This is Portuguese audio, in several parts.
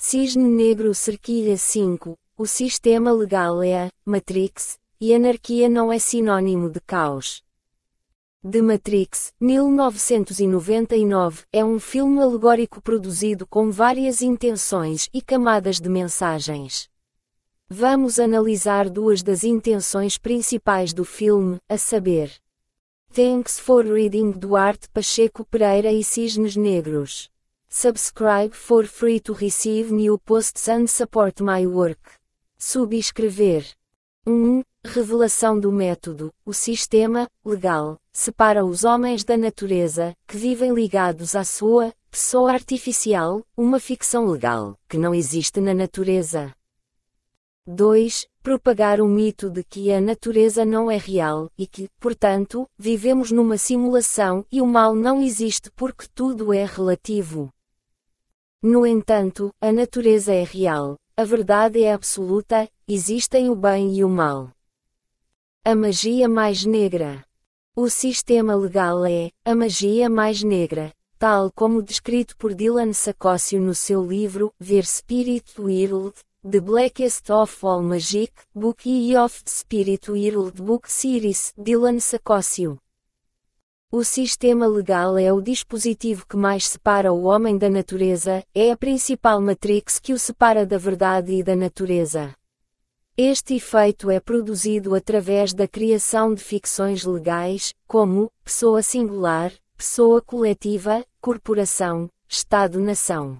Cisne Negro Cerquilha 5. O sistema legal é a Matrix, e anarquia não é sinônimo de caos. The Matrix, 1999, é um filme alegórico produzido com várias intenções e camadas de mensagens. Vamos analisar duas das intenções principais do filme, a saber. Thanks for reading Duarte Pacheco Pereira e Cisnes Negros. Subscribe for free to receive new posts and support my work. Subscrever. 1. Revelação do método. O sistema, legal, separa os homens da natureza, que vivem ligados à sua pessoa artificial, uma ficção legal, que não existe na natureza. 2. Propagar o mito de que a natureza não é real e que, portanto, vivemos numa simulação e o mal não existe porque tudo é relativo. No entanto, a natureza é real, a verdade é absoluta, existem o bem e o mal. A magia mais negra. O sistema legal é a magia mais negra, tal como descrito por Dylan Sacócio no seu livro Ver Spirit World, The Blackest of All Magic, Book e of Spirit World Book Series, Dylan Sacócio. O sistema legal é o dispositivo que mais separa o homem da natureza, é a principal matrix que o separa da verdade e da natureza. Este efeito é produzido através da criação de ficções legais, como pessoa singular, pessoa coletiva, corporação, Estado-nação.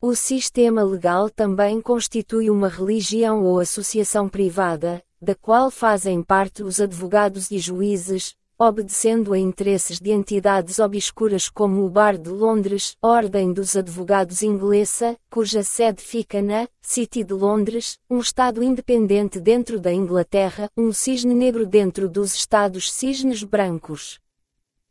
O sistema legal também constitui uma religião ou associação privada, da qual fazem parte os advogados e juízes, obedecendo a interesses de entidades obscuras como o Bar de Londres, Ordem dos Advogados Inglesa, cuja sede fica na City de Londres, um Estado independente dentro da Inglaterra, um cisne negro dentro dos Estados cisnes brancos.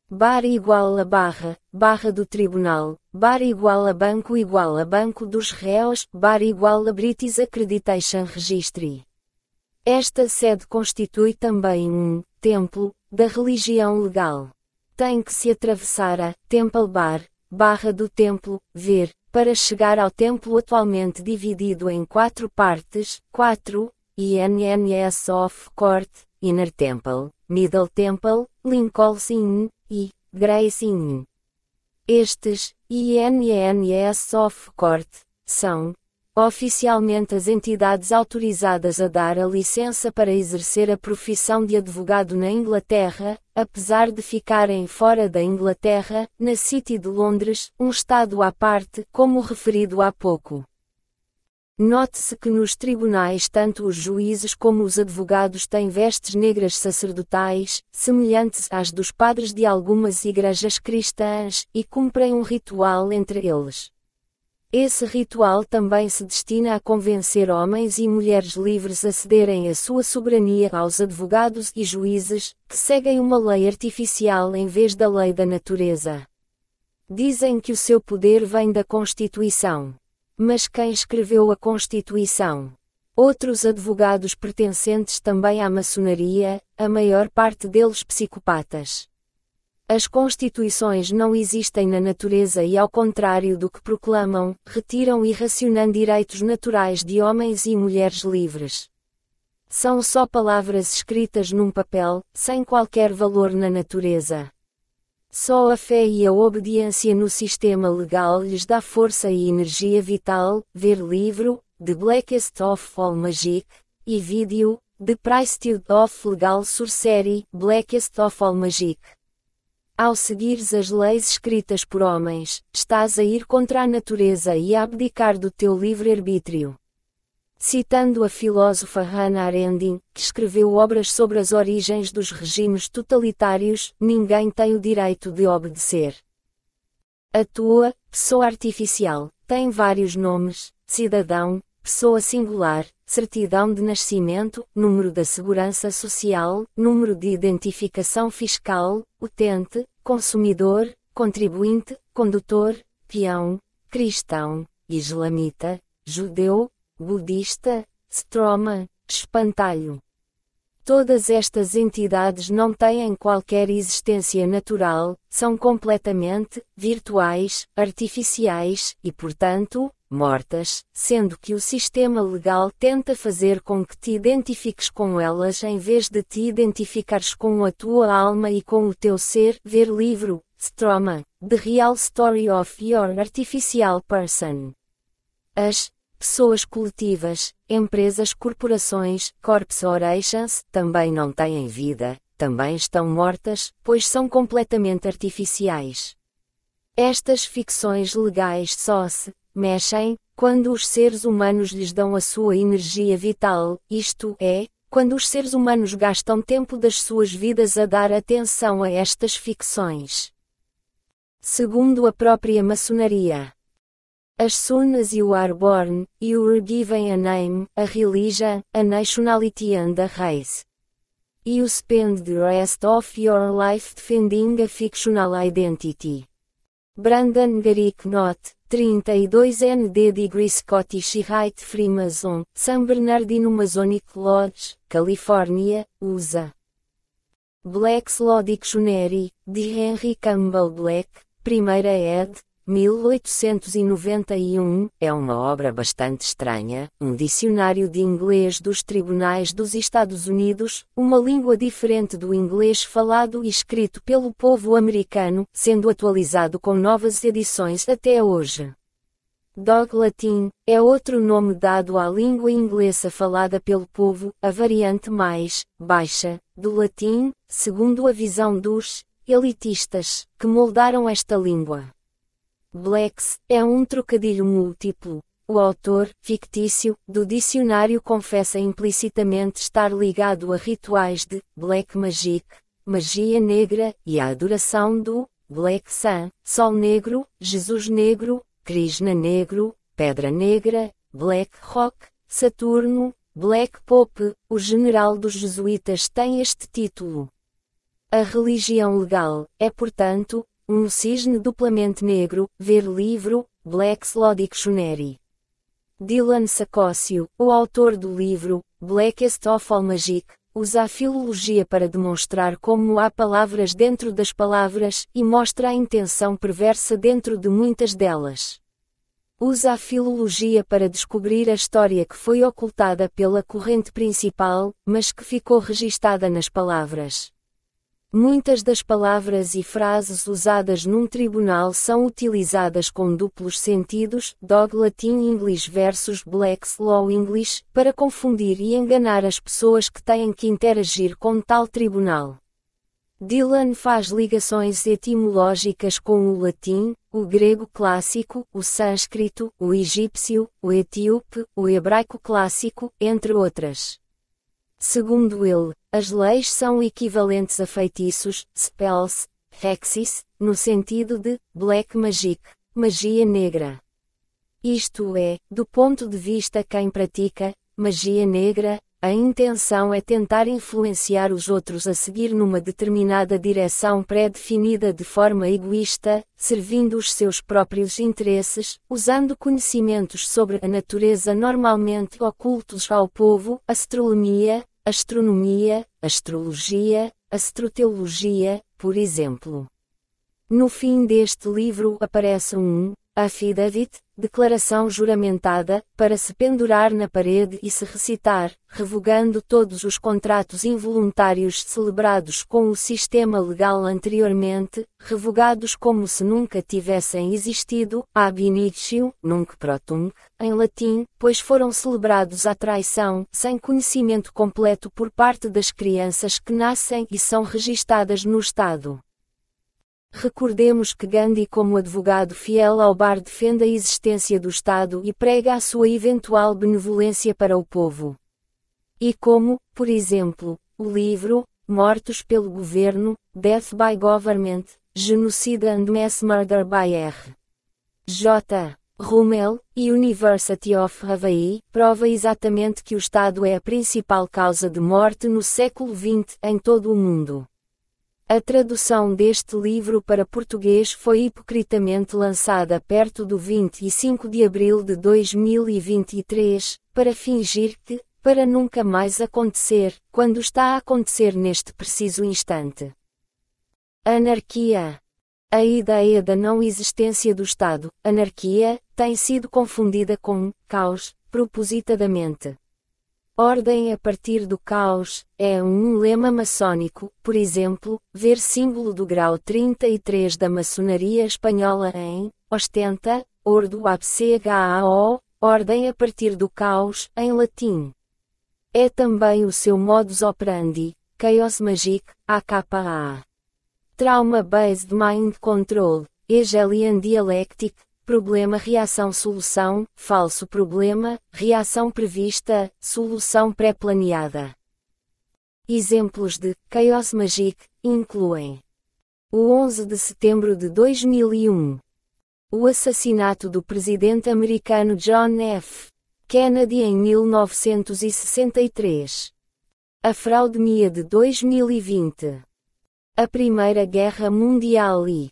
Bar igual a barra, barra do tribunal, bar igual a banco igual a banco dos réus, bar igual a British Accreditation Registry. Esta sede constitui também um templo da religião legal. Tem que se atravessar a Temple Bar, barra do templo, ver, para chegar ao templo atualmente dividido em quatro partes, 4, INNS of Court, Inner Temple, Middle Temple, Lincoln Inn, e Grace Inn. Estes, INNS of Court, são, oficialmente as entidades autorizadas a dar a licença para exercer a profissão de advogado na Inglaterra, apesar de ficarem fora da Inglaterra, na City de Londres, um estado à parte, como referido há pouco. Note-se que nos tribunais tanto os juízes como os advogados têm vestes negras sacerdotais, semelhantes às dos padres de algumas igrejas cristãs, e cumprem um ritual entre eles. Esse ritual também se destina a convencer homens e mulheres livres a cederem a sua soberania aos advogados e juízes, que seguem uma lei artificial em vez da lei da natureza. Dizem que o seu poder vem da Constituição. Mas quem escreveu a Constituição? Outros advogados pertencentes também à maçonaria, a maior parte deles psicopatas. As constituições não existem na natureza e, ao contrário do que proclamam, retiram e racionam direitos naturais de homens e mulheres livres. São só palavras escritas num papel, sem qualquer valor na natureza. Só a fé e a obediência no sistema legal lhes dá força e energia vital. Ver livro, The Blackest of All Magic, e vídeo, The Priesthood of Legal Sorcery, Blackest of All Magic. Ao seguires as leis escritas por homens, estás a ir contra a natureza e a abdicar do teu livre-arbítrio. Citando a filósofa Hannah Arendt, que escreveu obras sobre as origens dos regimes totalitários, ninguém tem o direito de obedecer. A tua, pessoa artificial, tem vários nomes: cidadão, pessoa singular, certidão de nascimento, número da segurança social, número de identificação fiscal, utente, consumidor, contribuinte, condutor, peão, cristão, islamita, judeu, budista, stroma, espantalho. Todas estas entidades não têm qualquer existência natural, são completamente virtuais, artificiais, e portanto, mortas, sendo que o sistema legal tenta fazer com que te identifiques com elas em vez de te identificares com a tua alma e com o teu ser. Ver livro, Stroma, The Real Story of Your Artificial Person. As pessoas coletivas, empresas, corporações, corporations, também não têm vida, também estão mortas, pois são completamente artificiais. Estas ficções legais só se mexem quando os seres humanos lhes dão a sua energia vital, isto é, quando os seres humanos gastam tempo das suas vidas a dar atenção a estas ficções. Segundo a própria maçonaria. As soon as you are born, you are given a name, a religion, a nationality and a race. You spend the rest of your life defending a fictional identity. Brandon Garrick Not, 32 ND Degree Scottish Rite Freemason, San Bernardino Masonic Lodge, Califórnia, USA. Black's Law Dictionary, de Henry Campbell Black, primeira ed. 1891, é uma obra bastante estranha, um dicionário de inglês dos tribunais dos Estados Unidos, uma língua diferente do inglês falado e escrito pelo povo americano, sendo atualizado com novas edições até hoje. Dog Latin é outro nome dado à língua inglesa falada pelo povo, a variante mais baixa do latim, segundo a visão dos elitistas que moldaram esta língua. Blacks é um trocadilho múltiplo. O autor, fictício, do dicionário confessa implicitamente estar ligado a rituais de Black Magic, magia negra, e a adoração do Black Sun, Sol Negro, Jesus Negro, Krishna Negro, Pedra Negra, Black Rock, Saturno, Black Pope. O general dos jesuítas tem este título. A religião legal é, portanto, um cisne duplamente negro, ver livro, Black's Law Dictionary. Dylan Sacócio, o autor do livro, Blackest of All Magic, usa a filologia para demonstrar como há palavras dentro das palavras e mostra a intenção perversa dentro de muitas delas. Usa a filologia para descobrir a história que foi ocultada pela corrente principal, mas que ficou registada nas palavras. Muitas das palavras e frases usadas num tribunal são utilizadas com duplos sentidos, dog Latin English versus Black's Law English, para confundir e enganar as pessoas que têm que interagir com tal tribunal. Dylan faz ligações etimológicas com o latim, o grego clássico, o sânscrito, o egípcio, o etíope, o hebraico clássico, entre outras. Segundo ele, as leis são equivalentes a feitiços, spells, hexis, no sentido de black magic, magia negra. Isto é, do ponto de vista quem pratica magia negra, a intenção é tentar influenciar os outros a seguir numa determinada direção pré-definida de forma egoísta, servindo os seus próprios interesses, usando conhecimentos sobre a natureza normalmente ocultos ao povo, astronomia, astronomia, astrologia, astroteologia, por exemplo. No fim deste livro aparece um affidavit, declaração juramentada, para se pendurar na parede e se recitar, revogando todos os contratos involuntários celebrados com o sistema legal anteriormente, revogados como se nunca tivessem existido, ab initio, nunc pro tunc, em latim, pois foram celebrados à traição, sem conhecimento completo por parte das crianças que nascem e são registadas no Estado. Recordemos que Gandhi, como advogado fiel ao bar, defende a existência do Estado e prega a sua eventual benevolência para o povo. E como, por exemplo, o livro Mortos pelo Governo, Death by Government, Genocide and Mass Murder by R. J. Rummel, University of Hawaii, prova exatamente que o Estado é a principal causa de morte no século XX em todo o mundo. A tradução deste livro para português foi hipocritamente lançada perto do 25 de abril de 2023, para fingir que, para nunca mais acontecer, quando está a acontecer neste preciso instante. Anarquia A ideia da não existência do Estado, anarquia, tem sido confundida com caos, propositadamente. Ordem a partir do caos é um lema maçônico, por exemplo, ver símbolo do grau 33 da maçonaria espanhola em ostenta, ordo abchao, ordem a partir do caos, em latim. É também o seu modus operandi, chaos magic, AKA. Trauma Based Mind Control, Hegelian Dialectic, Problema-reação-solução, falso problema, reação prevista, solução pré-planeada. Exemplos de Chaos Magic incluem o 11 de setembro de 2001, o assassinato do presidente americano John F. Kennedy em 1963, a fraude MIA de 2020, a Primeira Guerra Mundial e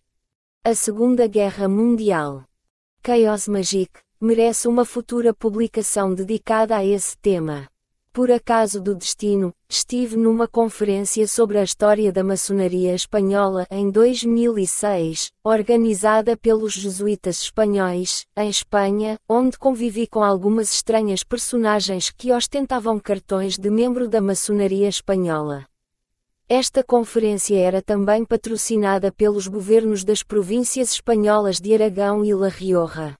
a Segunda Guerra Mundial. Chaos Magic, merece uma futura publicação dedicada a esse tema. Por acaso do destino, estive numa conferência sobre a história da maçonaria espanhola em 2006, organizada pelos jesuítas espanhóis, em Espanha, onde convivi com algumas estranhas personagens que ostentavam cartões de membro da maçonaria espanhola. Esta conferência era também patrocinada pelos governos das províncias espanholas de Aragão e La Rioja.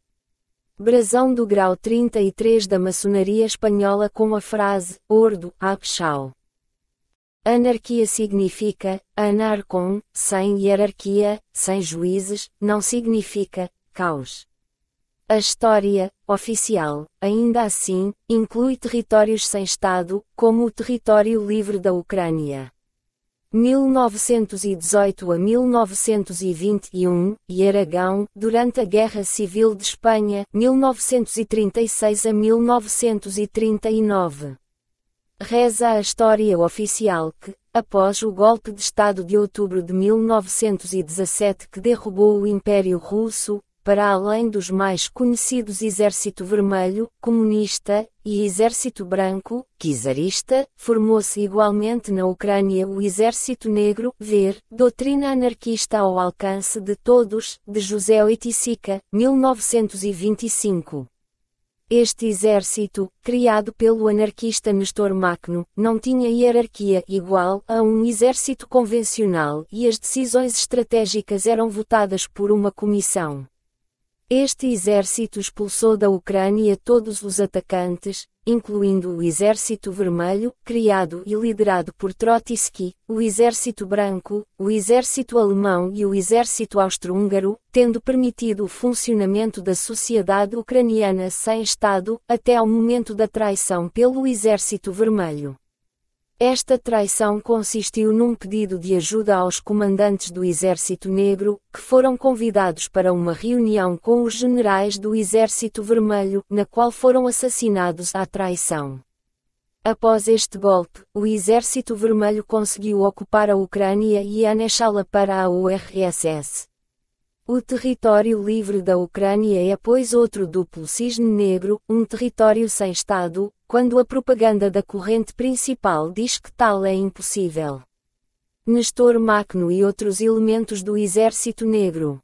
Brasão do grau 33 da maçonaria espanhola com a frase Ordo Abchau. Anarquia significa anarcon, sem hierarquia, sem juízes, não significa caos. A história, oficial, ainda assim, inclui territórios sem Estado, como o território livre da Ucrânia. 1918 a 1921, e Aragão, durante a Guerra Civil de Espanha, 1936 a 1939. Reza a história oficial que, após o golpe de Estado de outubro de 1917 que derrubou o Império Russo, para além dos mais conhecidos Exército Vermelho, Comunista, e Exército Branco, Czarista, formou-se igualmente na Ucrânia o Exército Negro, ver, Doutrina Anarquista ao Alcance de Todos, de José Oiticica, 1925. Este exército, criado pelo anarquista Nestor Macno, não tinha hierarquia igual a um exército convencional e as decisões estratégicas eram votadas por uma comissão. Este exército expulsou da Ucrânia todos os atacantes, incluindo o Exército Vermelho, criado e liderado por Trotsky, o Exército Branco, o Exército Alemão e o Exército Austro-Húngaro, tendo permitido o funcionamento da sociedade ucraniana sem Estado, até ao momento da traição pelo Exército Vermelho. Esta traição consistiu num pedido de ajuda aos comandantes do Exército Negro, que foram convidados para uma reunião com os generais do Exército Vermelho, na qual foram assassinados à traição. Após este golpe, o Exército Vermelho conseguiu ocupar a Ucrânia e anexá-la para a URSS. O território livre da Ucrânia é pois outro duplo cisne negro, um território sem Estado, quando a propaganda da corrente principal diz que tal é impossível. Nestor Macno e outros elementos do Exército Negro.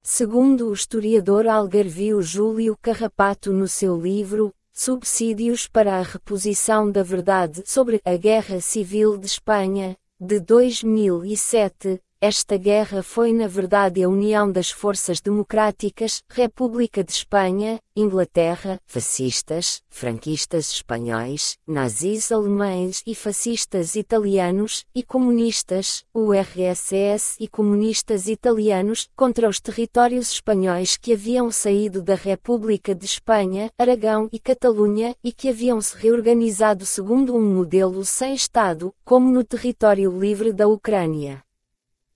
Segundo o historiador algarvio Júlio Carrapato no seu livro, Subsídios para a Reposição da Verdade sobre a Guerra Civil de Espanha, de 2007, esta guerra foi na verdade a união das forças democráticas, República de Espanha, Inglaterra, fascistas, franquistas espanhóis, nazis alemães e fascistas italianos, e comunistas, URSS e comunistas italianos, contra os territórios espanhóis que haviam saído da República de Espanha, Aragão e Catalunha, e que haviam se reorganizado segundo um modelo sem Estado, como no território livre da Ucrânia.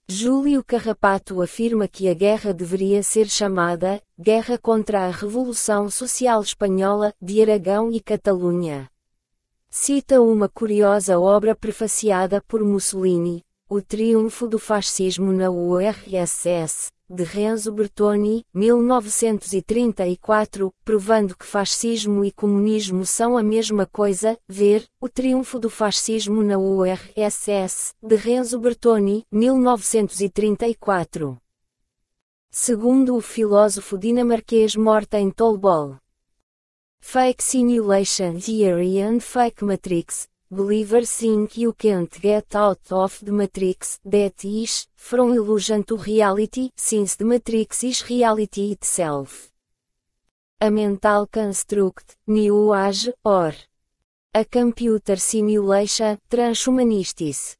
Júlio Carrapato afirma que a guerra deveria ser chamada Guerra contra a Revolução Social Espanhola de Aragão e Catalunha. Cita uma curiosa obra prefaciada por Mussolini, O Triunfo do Fascismo na URSS, de Renzo Bertoni, 1934, provando que fascismo e comunismo são a mesma coisa, ver, O Triunfo do Fascismo na URSS, de Renzo Bertoni, 1934. Segundo o filósofo dinamarquês Morten Tolbol. Fake Simulation Theory and Fake Matrix, Believers think you can't get out of the matrix, that is, from illusion to reality, since the matrix is reality itself. A mental construct, new age, or a computer simulation, transhumanistis.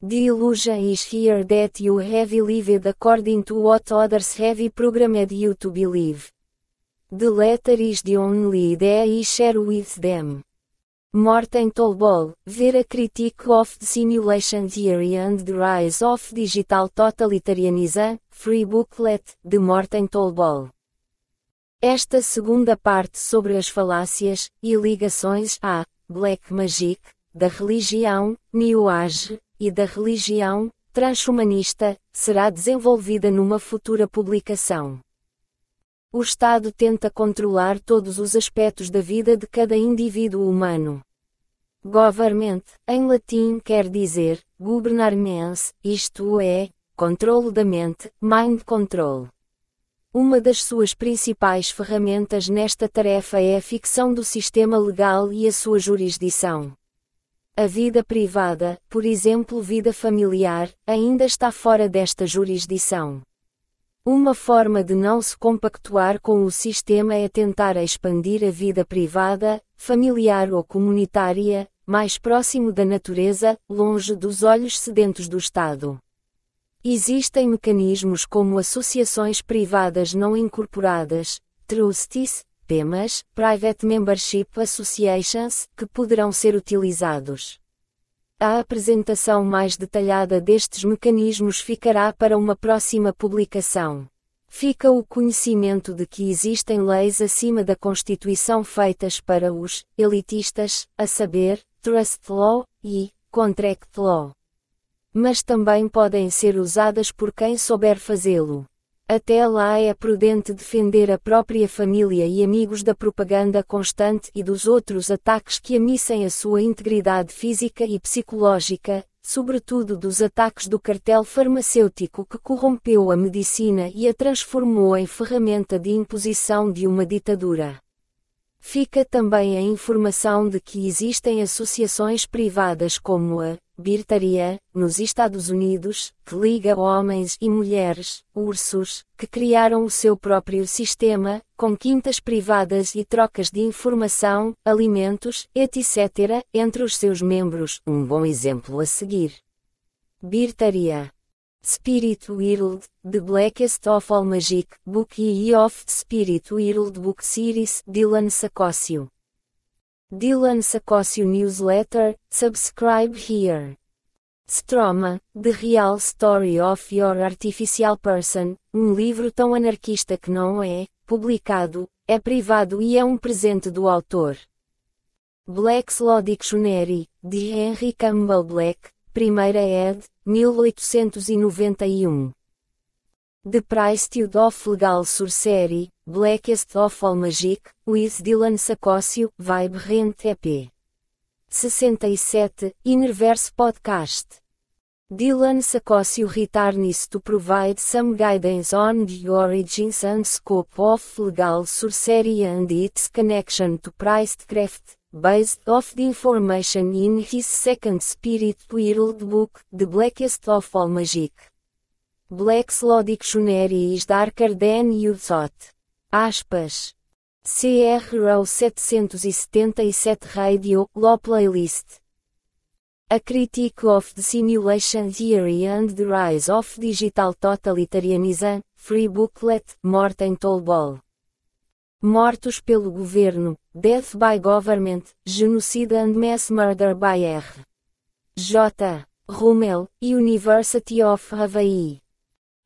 The illusion is here that you have lived according to what others have programmed you to believe. The letter is the only idea I share with them. Morten Tolbol, ver a Critique of the Simulation Theory and the Rise of Digital Totalitarianism, Free Booklet, de Morten Tolbol. Esta segunda parte sobre as falácias e ligações à Black Magic, da religião New Age e da religião transhumanista, será desenvolvida numa futura publicação. O Estado tenta controlar todos os aspectos da vida de cada indivíduo humano. Government, em latim quer dizer, governar mens, isto é, controlo da mente, mind control. Uma das suas principais ferramentas nesta tarefa é a ficção do sistema legal e a sua jurisdição. A vida privada, por exemplo, vida familiar, ainda está fora desta jurisdição. Uma forma de não se compactuar com o sistema é tentar expandir a vida privada, familiar ou comunitária, mais próximo da natureza, longe dos olhos sedentos do Estado. Existem mecanismos como associações privadas não incorporadas, trustees, PEMAs, Private Membership Associations, que poderão ser utilizados. A apresentação mais detalhada destes mecanismos ficará para uma próxima publicação. Fica o conhecimento de que existem leis acima da Constituição feitas para os elitistas, a saber, Trust Law e Contract Law. Mas também podem ser usadas por quem souber fazê-lo. Até lá é prudente defender a própria família e amigos da propaganda constante e dos outros ataques que amissem a sua integridade física e psicológica, sobretudo dos ataques do cartel farmacêutico que corrompeu a medicina e a transformou em ferramenta de imposição de uma ditadura. Fica também a informação de que existem associações privadas como a Birtaria, nos Estados Unidos, que liga homens e mulheres, ursos, que criaram o seu próprio sistema, com quintas privadas e trocas de informação, alimentos, etc., entre os seus membros. Um bom exemplo a seguir. Birtaria. Spirit World, The Blackest of All Magic, Book e of Spirit World Book Series, Dylan Sacócio. Dylan Sacócio Newsletter, subscribe here. Stroma, The Real Story of Your Artificial Person, um livro tão anarquista que não é, publicado, é privado e é um presente do autor. Black's Law Dictionary, de Henry Campbell Black, primeira ed., 1891. The Priesthood of Legal Sorcery, Blackest of All Magic, with Dylan Sacócio, Vibe Rent EP. 67, Innerverse Podcast. Dylan Sacócio returns to provide some guidance on the origins and scope of legal sorcery and its connection to priestcraft, based off the information in his second Spirit World book, The Blackest of All Magic. Black's Law Dictionary is darker than you thought. Aspas. CRO 777 Radio, Law Playlist. A Critique of the Simulation Theory and the Rise of Digital Totalitarianism, Free Booklet, Morten Tolbol. Mortos pelo governo, Death by Government, Genocide and Mass Murder by R. J. Rummel, University of Hawaii.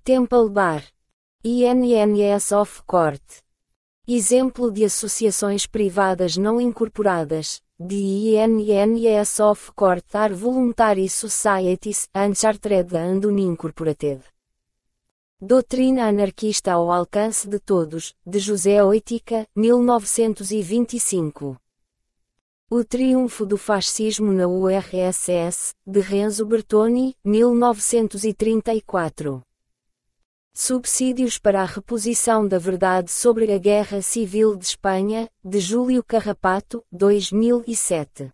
Temple Bar. INNS of Court. Exemplo de associações privadas não incorporadas, de INNS of Court are Voluntary Societies, Unchartered and Unincorporated. Doutrina anarquista ao alcance de todos, de José Oitica, 1925. O triunfo do fascismo na URSS, de Renzo Bertoni, 1934. Subsídios para a reposição da verdade sobre a Guerra Civil de Espanha, de Júlio Carrapato, 2007.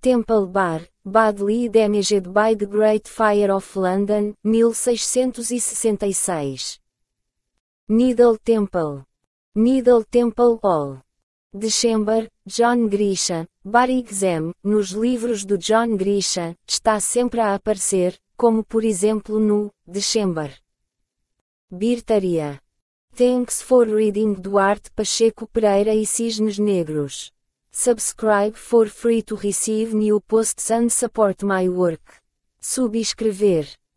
Temple Bar, badly damaged by the Great Fire of London, 1666. Needle Temple. Needle Temple Hall. December, John Grisha, Barry Exam, nos livros do John Grisha, está sempre a aparecer, como por exemplo no December. Birtaria. Thanks for reading Duarte Pacheco Pereira e Cisnes Negros. Subscribe for free to receive new posts and support my work. Subscrever.